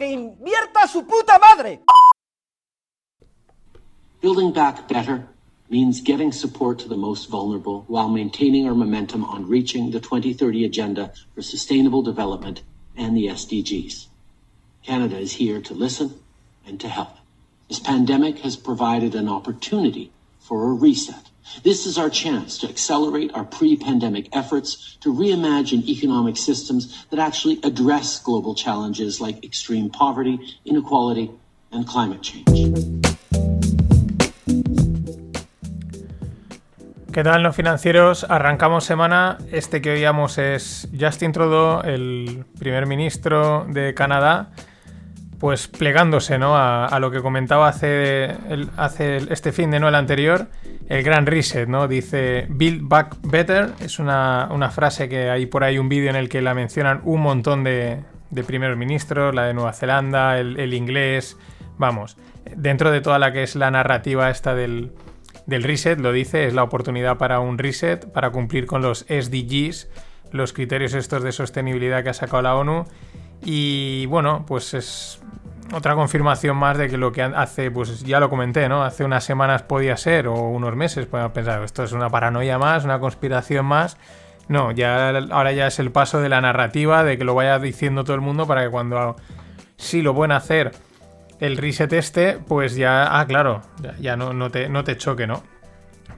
¡Que invierta su puta madre! Building back better means getting support to the most vulnerable while maintaining our momentum on reaching the 2030 Agenda for Sustainable Development and the SDGs. Canada is here to listen and to help. This pandemic has provided an opportunity for a reset. This is our chance to accelerate our pre-pandemic efforts to reimagine economic systems that actually address global challenges like extreme poverty, inequality, and climate change. ¿Qué tal, no financieros? Arrancamos semana. Este que oíamos es Justin Trudeau, el primer ministro de Canadá, pues plegándose ¿no? a, lo que comentaba hace, hace este fin de no el anterior, el gran reset, ¿no? Dice Build Back Better, es una, una frase que hay por ahí un vídeo en el que la mencionan un montón de, de primeros ministros, la de Nueva Zelanda, el, el inglés, vamos, dentro de toda la que es la narrativa esta del, del reset, lo dice, es la oportunidad para un reset, para cumplir con los SDGs, los criterios estos de sostenibilidad que ha sacado la ONU. Y bueno, pues es otra confirmación más de que lo que hace, pues ya lo comenté, ¿no? Hace unas semanas podía ser, o unos meses, podemos pensar, esto es una paranoia más, una conspiración más. No, ya ahora ya es el paso de la narrativa, de que lo vaya diciendo todo el mundo para que cuando sí lo pueden hacer el reset este, pues ya, ah, claro, ya, no, no, te, no te choque, ¿no?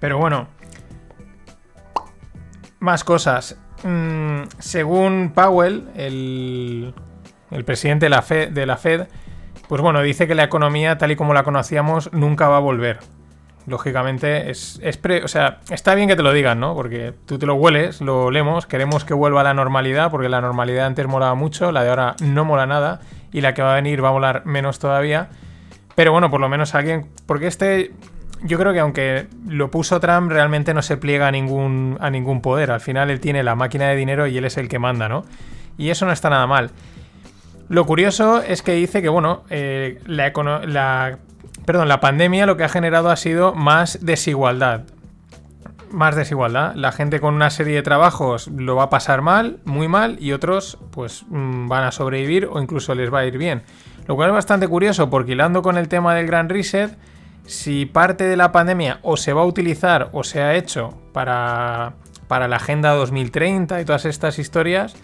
Pero bueno, más cosas. Mm, según Powell, el, el presidente de la Fed, pues bueno, dice que la economía tal y como la conocíamos nunca va a volver. Lógicamente, es, es pre- o sea, está bien que te lo digan, ¿no? Porque tú te lo hueles, lo olemos, queremos que vuelva a la normalidad, porque la normalidad antes molaba mucho, la de ahora no mola nada, y la que va a venir va a molar menos todavía. Pero bueno, por lo menos alguien. Porque este. Yo creo que aunque lo puso Trump, realmente no se pliega a ningún, a ningún poder. Al final él tiene la máquina de dinero y él es el que manda, ¿no? Y eso no está nada mal. Lo curioso es que dice que, bueno, eh, la, perdón, la pandemia lo que ha generado ha sido más desigualdad. Más desigualdad. La gente con una serie de trabajos lo va a pasar mal, muy mal, y otros, pues, mm, van a sobrevivir o incluso les va a ir bien. Lo cual es bastante curioso porque hilando con el tema del Gran Reset, si parte de la pandemia o se va a utilizar o se ha hecho para, para la Agenda 2030 y todas estas historias,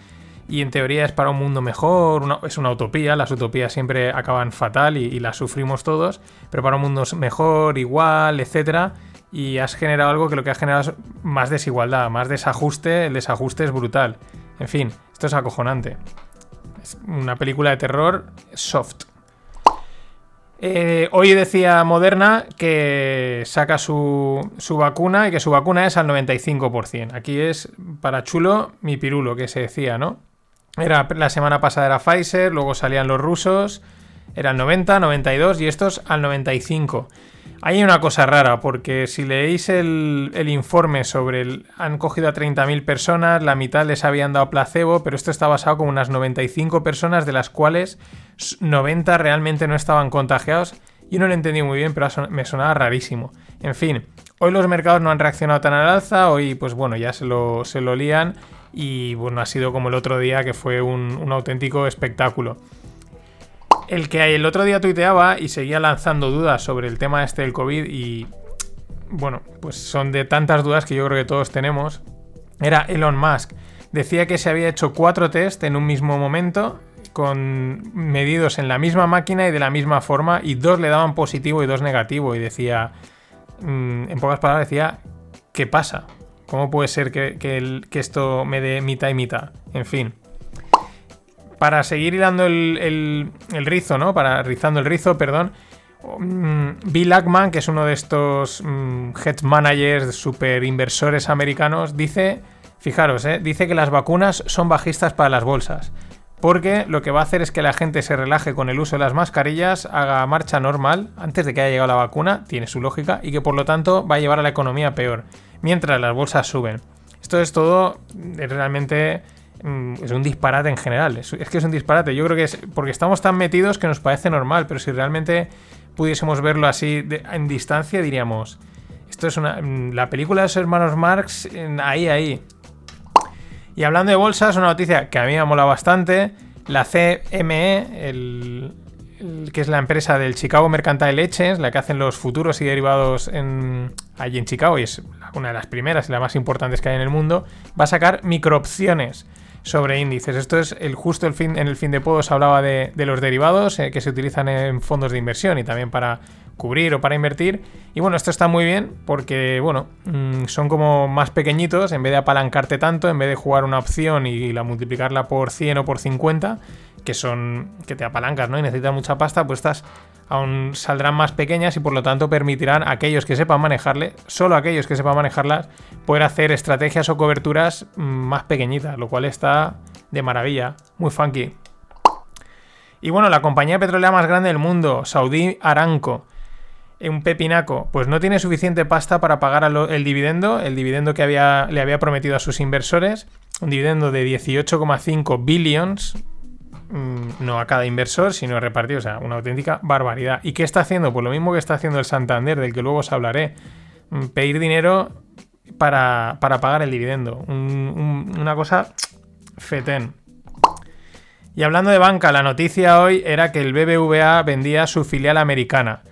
y en teoría es para un mundo mejor, es una utopía, las utopías siempre acaban fatal y, y las sufrimos todos, pero para un mundo mejor, igual, etcétera, y has generado algo que lo que ha generado es más desigualdad, más desajuste, el desajuste es brutal. En fin, esto es acojonante. Es una película de terror soft. Eh, hoy decía Moderna que saca su, su vacuna y que su vacuna es al 95%. Aquí es para chulo mi pirulo, que se decía, ¿no? Era, la semana pasada era Pfizer, luego salían los rusos, eran 90, 92 y estos al 95. Hay una cosa rara, porque si leéis el, el informe sobre el... Han cogido a 30.000 personas, la mitad les habían dado placebo, pero esto está basado con unas 95 personas, de las cuales 90 realmente no estaban contagiados. Yo no lo entendí muy bien, pero me sonaba rarísimo. En fin, hoy los mercados no han reaccionado tan al alza, hoy pues bueno, ya se lo, se lo lían y bueno, ha sido como el otro día que fue un, auténtico espectáculo. El que el otro día tuiteaba y seguía lanzando dudas sobre el tema este del COVID y bueno, pues son de tantas dudas que yo creo que todos tenemos. Era Elon Musk. Decía que se había hecho cuatro test en un mismo momento, con medidos en la misma máquina y de la misma forma, y dos le daban positivo y dos negativo. Y decía, mm, en pocas palabras, decía, ¿qué pasa? ¿Cómo puede ser que, esto me dé mitad y mitad? En fin. Para seguir hilando el rizo, ¿no? Para rizando el rizo, perdón. mm, Bill Ackman, que es uno de estos mm, head managers, super inversores americanos, dice, fijaros, ¿eh? dice que las vacunas son bajistas para las bolsas. porque lo que va a hacer es que la gente se relaje con el uso de las mascarillas, haga marcha normal antes de que haya llegado la vacuna, tiene su lógica, y que por lo tanto va a llevar a la economía peor, mientras las bolsas suben. Esto es todo es realmente mm, es un disparate en general. Es, que es un disparate. Yo creo que es porque estamos tan metidos que nos parece normal, pero si realmente pudiésemos verlo así en distancia, diríamos, esto es una mm, la película de los hermanos Marx ahí ahí. Y hablando de bolsas, una noticia que a mí me ha molado bastante. La CME, el, que es la empresa del Chicago Mercantile Exchange, la que hacen los futuros y derivados allí en Chicago, y es una de las primeras y las más importantes que hay en el mundo, va a sacar microopciones sobre índices. Esto es el justo el fin, en el fin de podos hablaba de, de los derivados eh, que se utilizan en fondos de inversión y también para cubrir o para invertir. Y bueno, esto está muy bien porque, bueno, mmm, son como más pequeñitos, en vez de apalancarte tanto, en vez de jugar una opción y la multiplicarla por 100 o por 50, que son que te apalancas, ¿no? Y necesitas mucha pasta, pues estas aún saldrán más pequeñas y por lo tanto permitirán a aquellos que sepan manejarle, solo aquellos que sepan manejarlas, poder hacer estrategias o coberturas más pequeñitas, lo cual está de maravilla, muy funky. Y bueno, la compañía petrolera más grande del mundo, Saudi Aramco, un pepinaco, pues no tiene suficiente pasta para pagar el dividendo, el dividendo que había, le había prometido a sus inversores, un dividendo de 18,5 billions, mmm, no a cada inversor, sino repartido, o sea, una auténtica barbaridad. ¿Y qué está haciendo? Pues lo mismo que está haciendo el Santander, del que luego os hablaré, pedir dinero para, para pagar el dividendo, un, un, una cosa fetén. Y hablando de banca, la noticia hoy era que el BBVA vendía su filial americana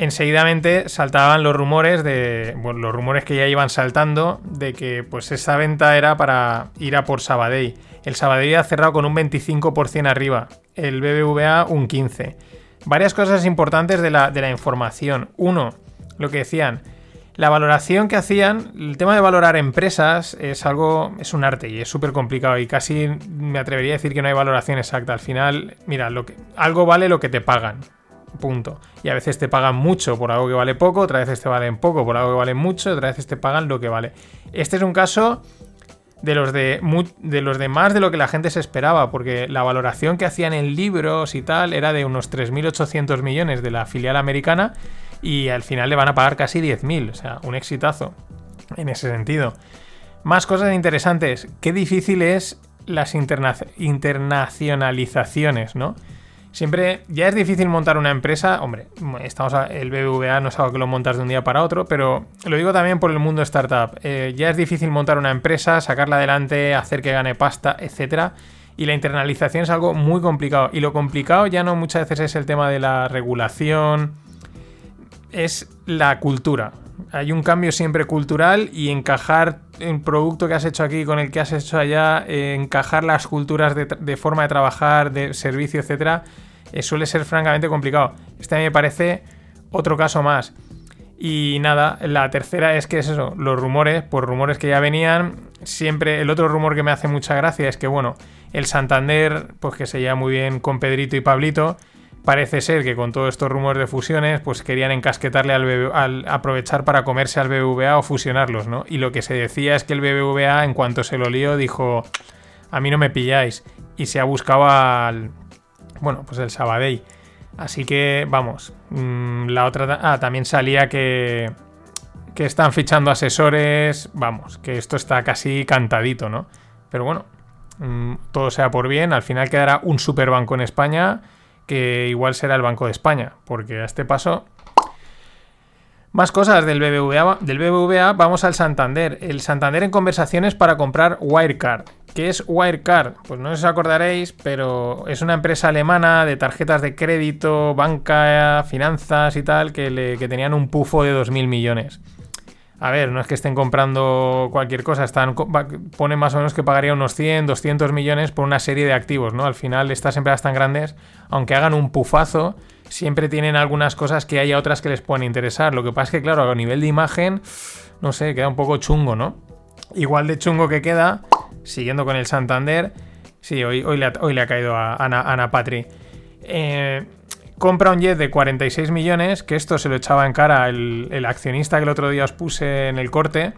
enseguidamente saltaban los rumores de. Bueno, los rumores que ya iban saltando de que pues esa venta era para ir a por Sabadell. El Sabadell ha cerrado con un 25% arriba, el BBVA un 15%. Varias cosas importantes de la, de la información. Uno, lo que decían, la valoración que hacían, el tema de valorar empresas es algo, es un arte y es súper complicado y casi me atrevería a decir que no hay valoración exacta. Al final, mira, lo que, algo vale lo que te pagan. Punto. Y a veces te pagan mucho por algo que vale poco, otras veces te valen poco por algo que vale mucho, otras veces te pagan lo que vale. Este es un caso de los de, de los más de lo que la gente se esperaba, porque la valoración que hacían en libros y tal era de unos 3.800 millones de la filial americana y al final le van a pagar casi 10.000, o sea, un exitazo en ese sentido. Más cosas interesantes, qué difícil es las interna internacionalizaciones, ¿no? Siempre ya es difícil montar una empresa, hombre, estamos a, el BBVA no es algo que lo montas de un día para otro, pero lo digo también por el mundo startup. Eh, ya es difícil montar una empresa, sacarla adelante, hacer que gane pasta, etcétera. Y la internalización es algo muy complicado. Y lo complicado ya no muchas veces es el tema de la regulación, es la cultura. Hay un cambio siempre cultural y encajar el producto que has hecho aquí con el que has hecho allá, eh, encajar las culturas de, forma de trabajar, de servicio, etcétera, eh, suele ser francamente complicado. Este a mí me parece otro caso más. Y nada, la tercera es que es eso, los rumores, por rumores que ya venían, siempre el otro rumor que me hace mucha gracia es que, bueno, el Santander, pues que se lleva muy bien con Pedrito y Pablito, parece ser que con todos estos rumores de fusiones, pues querían encasquetarle al, BB, al, aprovechar para comerse al BBVA o fusionarlos, ¿no? Y lo que se decía es que el BBVA, en cuanto se lo lió, dijo, a mí no me pilláis. Y se ha buscado al, bueno, pues el Sabadell. Así que, vamos, mmm, la otra... Ah, también salía que, que están fichando asesores, vamos, que esto está casi cantadito, ¿no? Pero bueno, mmm, todo sea por bien, al final quedará un superbanco en España que igual será el Banco de España, porque a este paso... Más cosas del BBVA, del BBVA, vamos al Santander. El Santander en conversaciones para comprar Wirecard. ¿Qué es Wirecard? Pues no os acordaréis, pero es una empresa alemana de tarjetas de crédito, banca, finanzas y tal, que, le, que tenían un pufo de 2.000 millones. A ver, no es que estén comprando cualquier cosa, están ponen más o menos que pagaría unos 100, 200 millones por una serie de activos, ¿no? Al final estas empresas tan grandes, aunque hagan un pufazo, siempre tienen algunas cosas que haya otras que les puedan interesar. Lo que pasa es que, claro, a nivel de imagen, no sé, queda un poco chungo, ¿no? Igual de chungo que queda, siguiendo con el Santander, sí, hoy, hoy, le, ha, caído a Ana, Ana Patri. Eh, compra un jet de 46 millones, que esto se lo echaba en cara el, accionista que el otro día os puse en el corte.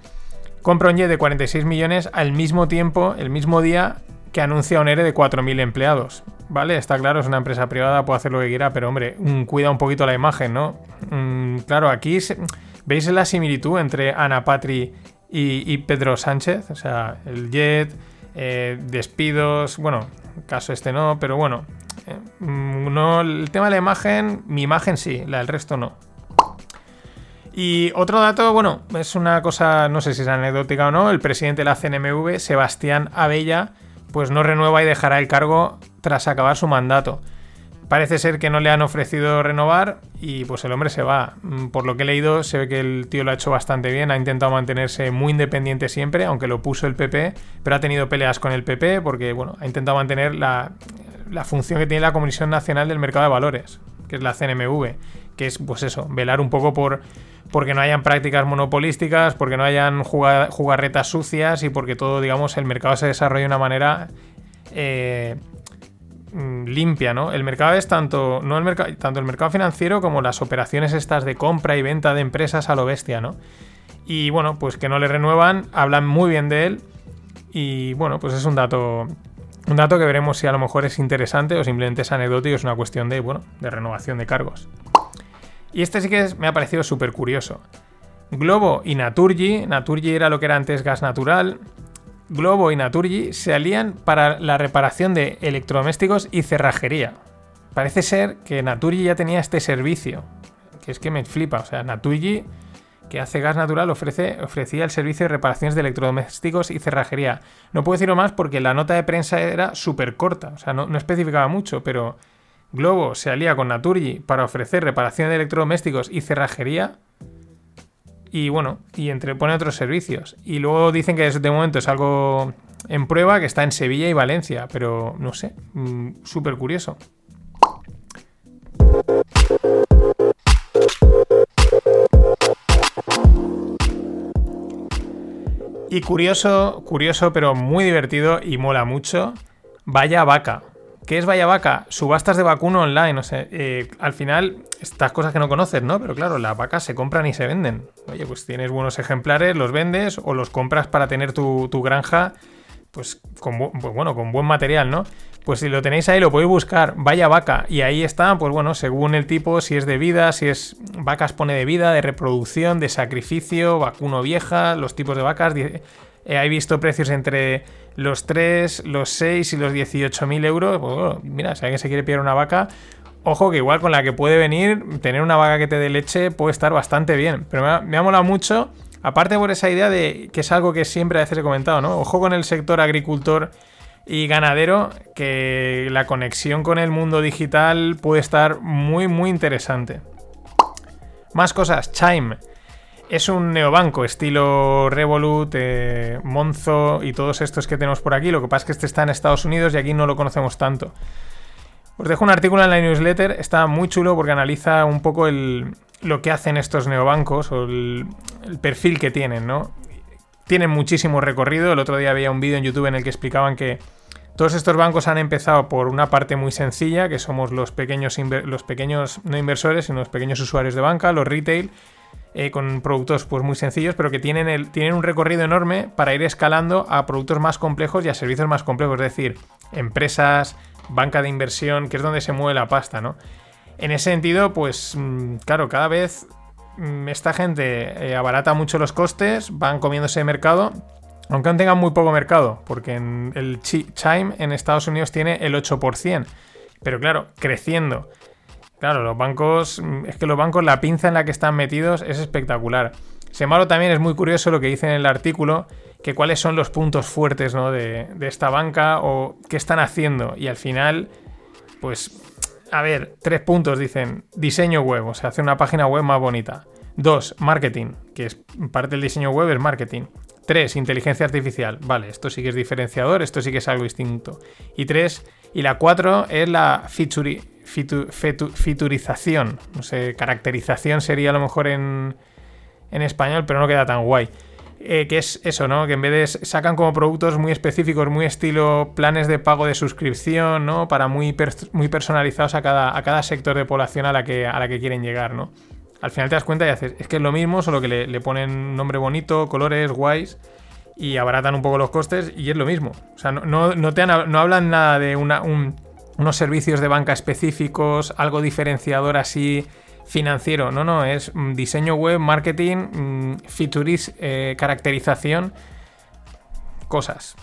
Compra un jet de 46 millones al mismo tiempo, el mismo día que anuncia un ERE de 4.000 empleados. ¿Vale? Está claro, es una empresa privada, puede hacer lo que quiera, pero hombre, cuida un poquito la imagen, ¿no? Mm, claro, aquí veis la similitud entre Ana Patri y, Pedro Sánchez, o sea, el jet, eh, despidos, bueno, caso este no, pero bueno, mm, no, el tema de la imagen, mi imagen sí, la del resto no. Y otro dato, bueno, es una cosa, no sé si es anecdótica o no, el presidente de la CNMV, Sebastián Abella, pues no renueva y dejará el cargo tras acabar su mandato. Parece ser que no le han ofrecido renovar y pues el hombre se va. Mm, por lo que he leído, se ve que el tío lo ha hecho bastante bien, ha intentado mantenerse muy independiente siempre, aunque lo puso el PP, pero ha tenido peleas con el PP porque, bueno, ha intentado mantener la, función que tiene la Comisión Nacional del Mercado de Valores, que es la CNMV, que es, pues eso, velar un poco por porque no hayan prácticas monopolísticas, porque no hayan jugarretas sucias y porque todo, digamos, el mercado se desarrolle de una manera eh, Mm, limpia, ¿no? El mercado es tanto, no el mercado, tanto el mercado financiero como las operaciones estas de compra y venta de empresas a lo bestia, ¿no? Y bueno, pues que no le renuevan, hablan muy bien de él y bueno, pues es un dato un dato que veremos si a lo mejor es interesante o simplemente es anecdótico, es una cuestión de, bueno, de renovación de cargos. Y este sí que me ha parecido súper curioso. Globo y Naturgy, Naturgy era lo que era antes gas natural, Globo y Naturgy se alían para la reparación de electrodomésticos y cerrajería. Parece ser que Naturgy ya tenía este servicio, que es que me flipa. O sea, Naturgy, que hace gas natural, ofrece, ofrecía el servicio de reparaciones de electrodomésticos y cerrajería. No puedo decirlo más porque la nota de prensa era súper corta, o sea, no, especificaba mucho, pero Globo se alía con Naturgy para ofrecer reparación de electrodomésticos y cerrajería y bueno, y entre, pone otros servicios. Y luego dicen que de momento es algo en prueba, que está en Sevilla y Valencia, pero no sé, mm, súper curioso. Y curioso, curioso, pero muy divertido y mola mucho. Vaya vaca. ¿Qué es Vaya Vaca? Subastas de vacuno online, no sé. Eh, al final, estas cosas que no conoces, ¿no? Pero claro, las vacas se compran y se venden. Oye, pues tienes buenos ejemplares, los vendes o los compras para tener tu, granja, pues, con, bueno, con buen material, ¿no? Pues si lo tenéis ahí, lo podéis buscar, Vaya Vaca. Y ahí está, pues bueno, según el tipo, si es de vida, si es vacas pone de vida, de reproducción, de sacrificio, vacuno vieja, los tipos de vacas. Eh, he visto precios entre los 3, los 6 y los 18.000 euros. Pues, mira, si alguien se quiere pillar una vaca, ojo que igual con la que puede venir, tener una vaca que te dé leche puede estar bastante bien. Pero me ha, me ha molado mucho, aparte por esa idea de que es algo que siempre a veces he comentado, ¿no? Ojo con el sector agricultor y ganadero, que la conexión con el mundo digital puede estar muy, muy interesante. Más cosas, Chime. Es un neobanco estilo Revolut, eh, Monzo y todos estos que tenemos por aquí. Lo que pasa es que este está en Estados Unidos y aquí no lo conocemos tanto. Os dejo un artículo en la newsletter, está muy chulo porque analiza un poco lo que hacen estos neobancos perfil que tienen, ¿no? Tienen muchísimo recorrido. El otro día había un vídeo en YouTube en el que explicaban que todos estos bancos han empezado por una parte muy sencilla, que somos los pequeños, los pequeños no inversores, sino los pequeños usuarios de banca, los retail, eh, con productos pues, muy sencillos, pero que tienen, el, tienen un recorrido enorme para ir escalando a productos más complejos y a servicios más complejos, es decir, empresas, banca de inversión, que es donde se mueve la pasta, ¿no? En ese sentido, pues mm, claro, cada vez esta gente eh, abarata mucho los costes, van comiéndose mercado, aunque aún tengan muy poco mercado, porque en el Chime en Estados Unidos tiene el 8%, pero claro, creciendo. Claro, los bancos, mm, es que los bancos, la pinza en la que están metidos es espectacular. Sin embargo, también es muy curioso lo que dice en el artículo, que cuáles son los puntos fuertes de, esta banca o qué están haciendo. Y al final, pues, a ver, tres puntos dicen, diseño web, o sea, hacer una página web más bonita. Dos, marketing, que es parte del diseño web es marketing. Tres, inteligencia artificial. Vale, esto sí que es diferenciador, esto sí que es algo distinto. Y tres, y la cuatro es la feature, fiturización. No sé, caracterización sería a lo mejor en, en español, pero no queda tan guay. Eh, que es eso, ¿no? Que en vez de sacan como productos muy específicos, muy estilo planes de pago de suscripción, ¿no? Para muy, muy personalizados a cada, a cada sector de población a la, que, a la que quieren llegar, ¿no? Al final te das cuenta y haces, es que es lo mismo, solo que le, le ponen nombre bonito, colores, guays. y abaratan un poco los costes y es lo mismo. O sea, no, no, te no hablan nada de unos servicios de banca específicos, algo diferenciador así financiero. No, no, es mm, diseño web, marketing, mm, features, eh, caracterización, cosas.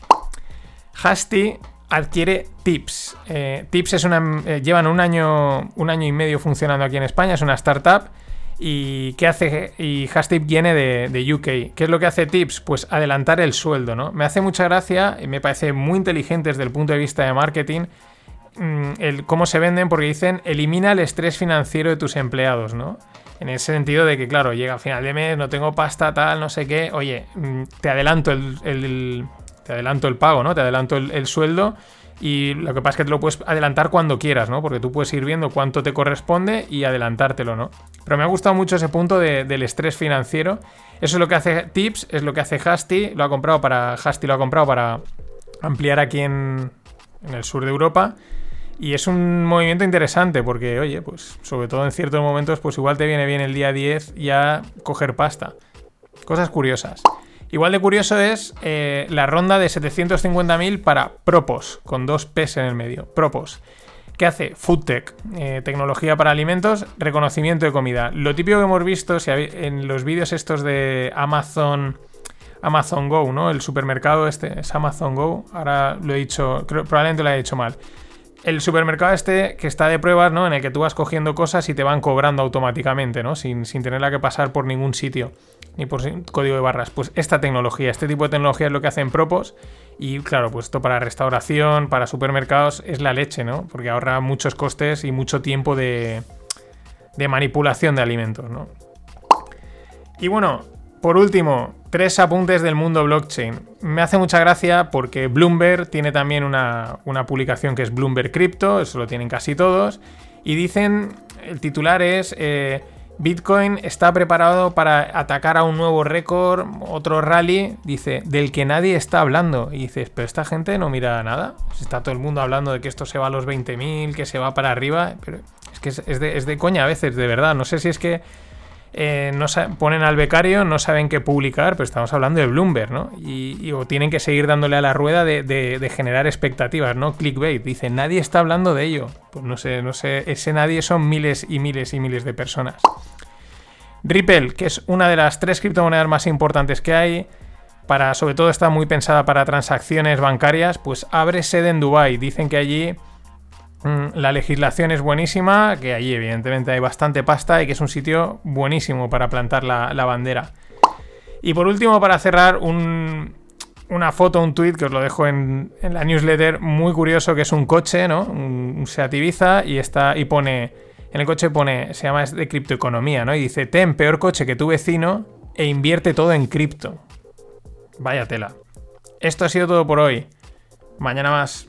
Hasty adquiere Tips. Eh, Tips es una, eh, llevan un año, un año y medio funcionando aquí en España, es una startup. ¿Y qué hace? Y Hastip viene de, UK. ¿Qué es lo que hace Tips? Pues adelantar el sueldo, ¿no? Me hace mucha gracia y me parece muy inteligente desde el punto de vista de marketing el, cómo se venden porque dicen elimina el estrés financiero de tus empleados, ¿no? En ese sentido de que, claro, llega a final de mes, no tengo pasta, tal, no sé qué. Oye, mm, te adelanto el, te adelanto el pago, ¿no? Te adelanto el sueldo y lo que pasa es que te lo puedes adelantar cuando quieras, ¿no? Porque tú puedes ir viendo cuánto te corresponde y adelantártelo, ¿no? Pero me ha gustado mucho ese punto del estrés financiero. Eso es lo que hace Tips, es lo que hace Hasty. Lo ha comprado para. Hasty lo ha comprado para ampliar aquí en el sur de Europa. Y es un movimiento interesante porque, oye, pues sobre todo en ciertos momentos, pues igual te viene bien el día 10 ya coger pasta. Cosas curiosas. Igual de curioso es eh, la ronda de 750.000 para Propos, con dos P's en el medio. Propos. ¿Qué hace? Foodtech, eh, tecnología para alimentos, reconocimiento de comida. Lo típico que hemos visto en los vídeos estos de Amazon, Amazon Go, ¿no? El supermercado este es Amazon Go. Ahora lo he dicho, probablemente lo he dicho mal el supermercado este que está de pruebas, ¿no? En el que tú vas cogiendo cosas y te van cobrando automáticamente, ¿no? Sin, sin tenerla que pasar por ningún sitio, ni por código de barras. Pues esta tecnología, este tipo de tecnología es lo que hacen Propos. Y claro, pues esto para restauración, para supermercados, es la leche, ¿no? Porque ahorra muchos costes y mucho tiempo de, de manipulación de alimentos, ¿no? Y bueno, por último, tres apuntes del mundo blockchain. Me hace mucha gracia porque Bloomberg tiene también una, publicación que es Bloomberg Crypto, eso lo tienen casi todos, y dicen, el titular es, eh, Bitcoin está preparado para atacar a un nuevo récord, otro rally, dice, del que nadie está hablando. Y dices, pero esta gente no mira nada. Está todo el mundo hablando de que esto se va a los 20.000, que se va para arriba, pero es que es, de, es de coña a veces, de verdad. No sé si es que eh, no ponen al becario, no saben qué publicar, pero estamos hablando de Bloomberg, ¿no? Y, o tienen que seguir dándole a la rueda de, generar expectativas, ¿no? Clickbait. Dice, nadie está hablando de ello. Pues no sé, no sé, ese nadie son miles y miles y miles de personas. Ripple, que es una de las tres criptomonedas más importantes que hay, para, sobre todo está muy pensada para transacciones bancarias, pues abre sede en Dubai. Dicen que allí la legislación es buenísima, que allí evidentemente hay bastante pasta y que es un sitio buenísimo para plantar la, bandera. Y por último, para cerrar, una foto, un tweet que os lo dejo en, la newsletter, muy curioso, que es un coche, ¿no? Un, Ibiza y, está, y pone, en el coche pone, se llama es de criptoeconomía, ¿no? Y dice, ten peor coche que tu vecino e invierte todo en cripto. Vaya tela. Esto ha sido todo por hoy. Mañana más.